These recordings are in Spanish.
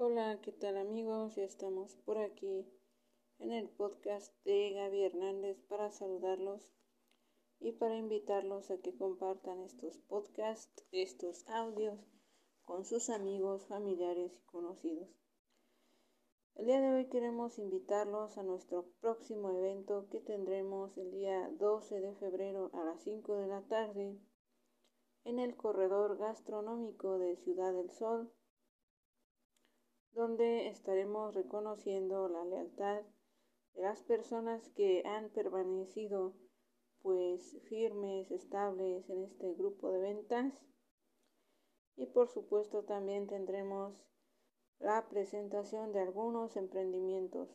Hola, ¿qué tal amigos? Ya estamos por aquí en el podcast de Gaby Hernández para saludarlos y para invitarlos a que compartan estos podcasts, estos audios con sus amigos, familiares y conocidos. El día de hoy queremos invitarlos a nuestro próximo evento que tendremos el día 12 de febrero a las 5 de la tarde en el corredor gastronómico de Ciudad del Sol donde estaremos reconociendo la lealtad de las personas que han permanecido pues firmes, estables en este grupo de ventas. Y por supuesto también tendremos la presentación de algunos emprendimientos.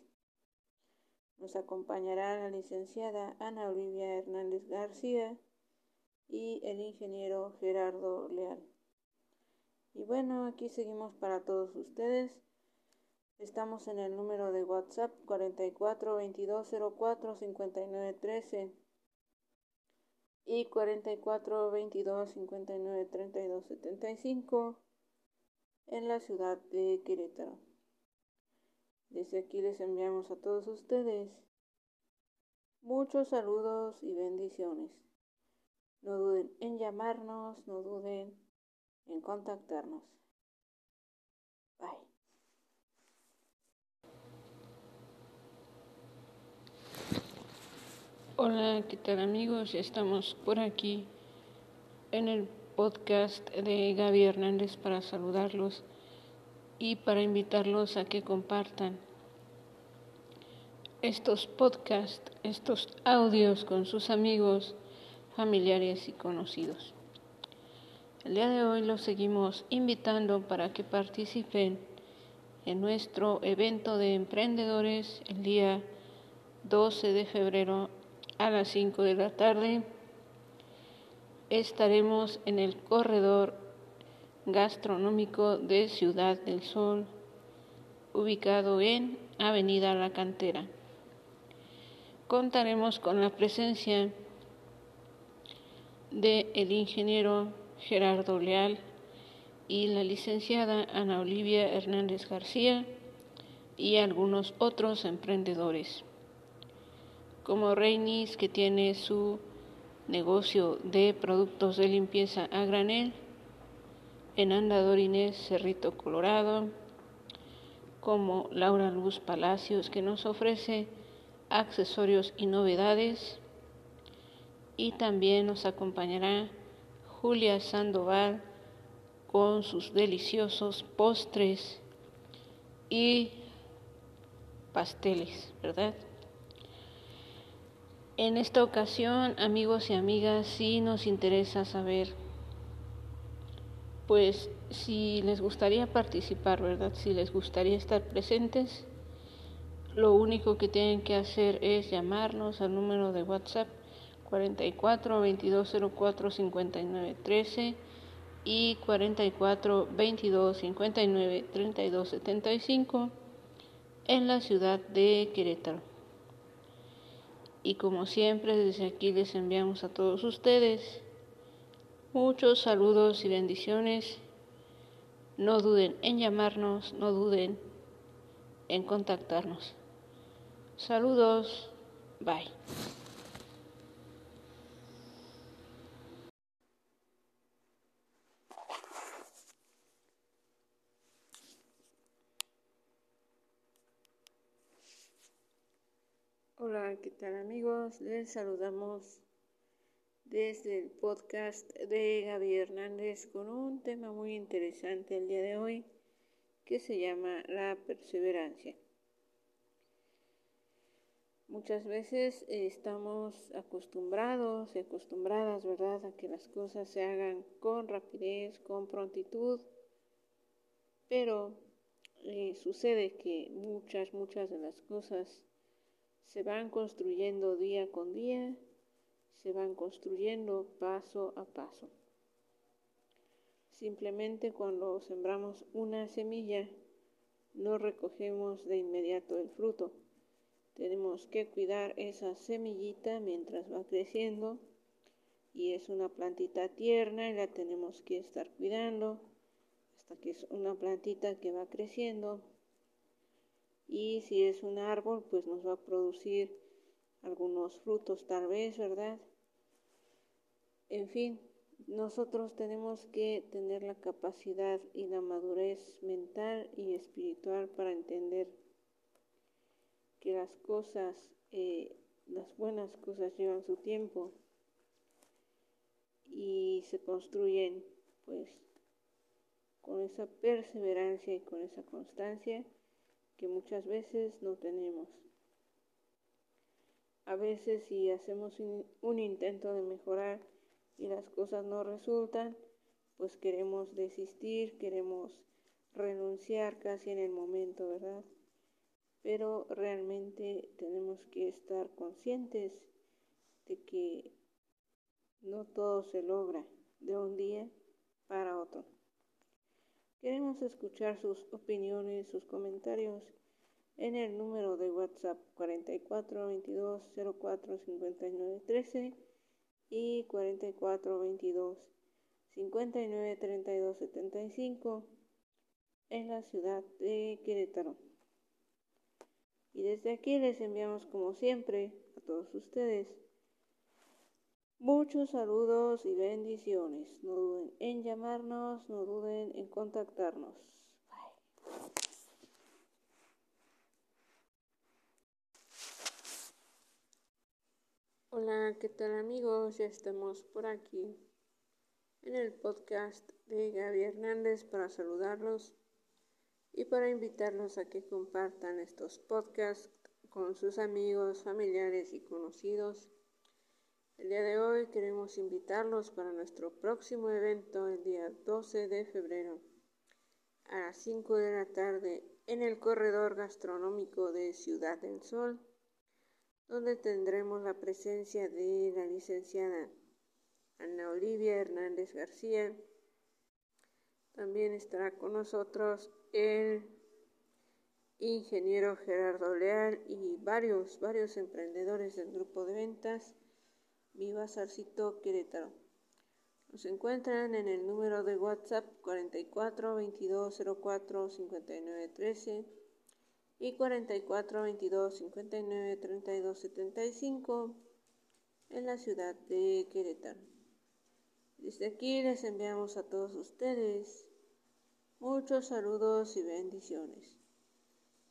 Nos acompañará la licenciada Ana Olivia Hernández García y el ingeniero Gerardo Leal. Y bueno, aquí seguimos para todos ustedes. Estamos en el número de WhatsApp 44 22 04 59 13 y 44 22 59 32 75 en la ciudad de Querétaro. Desde aquí les enviamos a todos ustedes muchos saludos y bendiciones. No duden en llamarnos, no duden en contactarnos. Bye. Hola, ¿qué tal amigos? Estamos por aquí en el podcast de Gaby Hernández para saludarlos y para invitarlos a que compartan estos podcasts, estos audios con sus amigos, familiares y conocidos. El día de hoy los seguimos invitando para que participen en nuestro evento de emprendedores el día 12 de febrero a las 5 de la tarde estaremos en el corredor gastronómico de Ciudad del Sol, ubicado en Avenida La Cantera. Contaremos con la presencia de el ingeniero Gerardo Leal y la licenciada Ana Olivia Hernández García y algunos otros emprendedores como Reinis, que tiene su negocio de productos de limpieza a granel en Andadorines, Cerrito Colorado, como Laura Luz Palacios, que nos ofrece accesorios y novedades, y también nos acompañará Julia Sandoval con sus deliciosos postres y pasteles, ¿verdad? En esta ocasión, amigos y amigas, sí nos interesa saber, pues si les gustaría participar, ¿verdad? Si les gustaría estar presentes, lo único que tienen que hacer es llamarnos al número de WhatsApp 44 2204 59 13 y 44 22 59 32 75 en la ciudad de Querétaro. Y como siempre, desde aquí les enviamos a todos ustedes muchos saludos y bendiciones. No duden en llamarnos, no duden en contactarnos. Saludos, bye. Hola, ¿qué tal amigos? Les saludamos desde el podcast de Gaby Hernández con un tema muy interesante el día de hoy que se llama la perseverancia. Muchas veces estamos acostumbrados y acostumbradas, ¿verdad?, a que las cosas se hagan con rapidez, con prontitud, pero eh, sucede que muchas, muchas de las cosas se van construyendo día con día, se van construyendo paso a paso. Simplemente cuando sembramos una semilla, no recogemos de inmediato el fruto. Tenemos que cuidar esa semillita mientras va creciendo y es una plantita tierna y la tenemos que estar cuidando que es una plantita que va creciendo y si es un árbol pues nos va a producir algunos frutos tal vez, ¿verdad? En fin, nosotros tenemos que tener la capacidad y la madurez mental y espiritual para entender que las cosas, eh, las buenas cosas llevan su tiempo y se construyen pues con esa perseverancia y con esa constancia que muchas veces no tenemos. A veces si hacemos un intento de mejorar y las cosas no resultan, pues queremos desistir, queremos renunciar casi en el momento, ¿verdad? Pero realmente tenemos que estar conscientes de que no todo se logra de un día. Queremos escuchar sus opiniones, sus comentarios en el número de WhatsApp 44 22 04 59 13 y 44 22 59 32 75 en la ciudad de Querétaro. Y desde aquí les enviamos como siempre a todos ustedes Muchos saludos y bendiciones. No duden en llamarnos, no duden en contactarnos. Hola, ¿qué tal amigos? Ya estamos por aquí en el podcast de Gaby Hernández para saludarlos y para invitarlos a que compartan estos podcasts con sus amigos, familiares y conocidos el día de hoy queremos invitarlos para nuestro próximo evento el día 12 de febrero a las 5 de la tarde en el corredor gastronómico de Ciudad del Sol, donde tendremos la presencia de la licenciada Ana Olivia Hernández García. También estará con nosotros el ingeniero Gerardo Leal y varios, varios emprendedores del grupo de ventas Viva Sarcito Querétaro. Nos encuentran en el número de WhatsApp 44 22 04 59 13 y 44 22 59 32 75 en la ciudad de Querétaro. Desde aquí les enviamos a todos ustedes muchos saludos y bendiciones.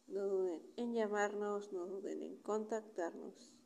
No duden en llamarnos, no duden en contactarnos.